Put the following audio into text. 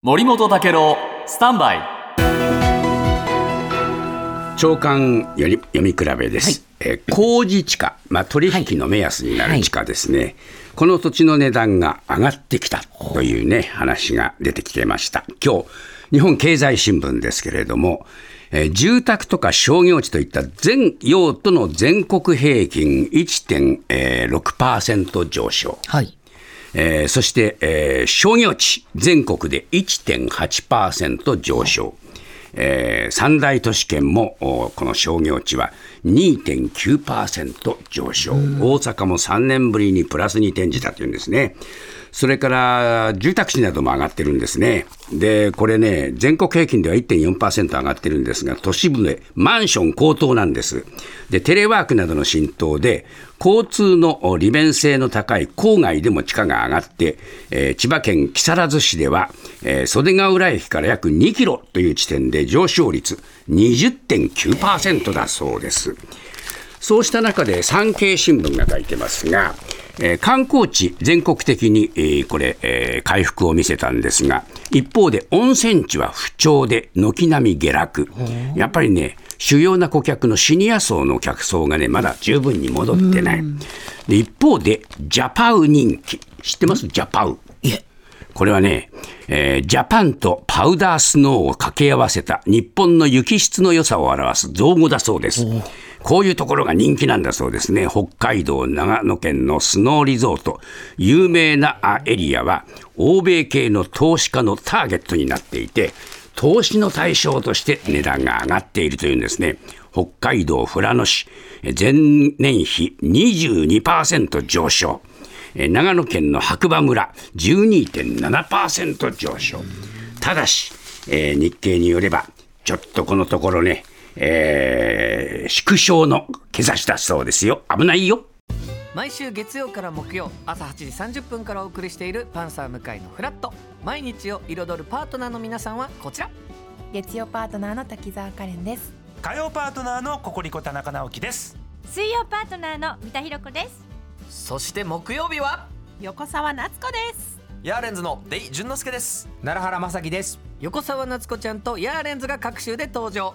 森本武郎スタンバイ。長官より読み比べです、えー公示地価、まあ、取引の目安になる地価ですね、この土地の値段が上がってきたというね話が出てきてました。今日日本経済新聞ですけれども、えー住宅とか商業地といった全用途の全国平均1.6%上昇。はい。えーそして、えー商業地、全国で1.8%上昇、えー三大都市圏もおこの商業地は2.9%上昇、大阪も3年ぶりにプラスに転じたというんですね。それから住宅地なども上がってるんですね。で、これね、全国平均では1.4%上がってるんですが、都市部でマンション高騰なんです。で、テレワークなどの浸透で、交通の利便性の高い郊外でも地価が上がって、えー千葉県木更津市では、えー袖ヶ浦駅から約2キロという地点で上昇率20.9%だそうです。そうした中で産経新聞が書いてますが、えー観光地、全国的に、えーこれ、えー回復を見せたんですが、一方で温泉地は不調で軒並み下落。やっぱりね、主要な顧客のシニア層の客層がね、まだ十分に戻ってない。で一方で、ジャパウ人気。知ってます？ジャパウ。いえ、これはね、えージャパンとパウダースノーを掛け合わせた日本の雪質の良さを表す造語だそうです。こういうところが人気なんだそうですね。北海道、長野県のスノーリゾート、有名なエリアは、欧米系の投資家のターゲットになっていて、投資の対象として値段が上がっているというんですね。北海道富良野市、前年比22%上昇。長野県の白馬村12.7%上昇ただし、えー日経によればちょっとこのところね、えー縮小の兆しだそうですよ。危ないよ。毎週月曜から木曜朝8時30分からお送りしているパンサー向井のフラット。毎日を彩るパートナーの皆さんはこちら。月曜パートナーの滝沢カレンです。火曜パートナーのココリコ田中直樹です。水曜パートナーの三田寛子です。そして木曜日は？横澤夏子です。ヤーレンズのデイ淳之介です。奈良原正樹です。横澤夏子ちゃんとヤーレンズが各週で登場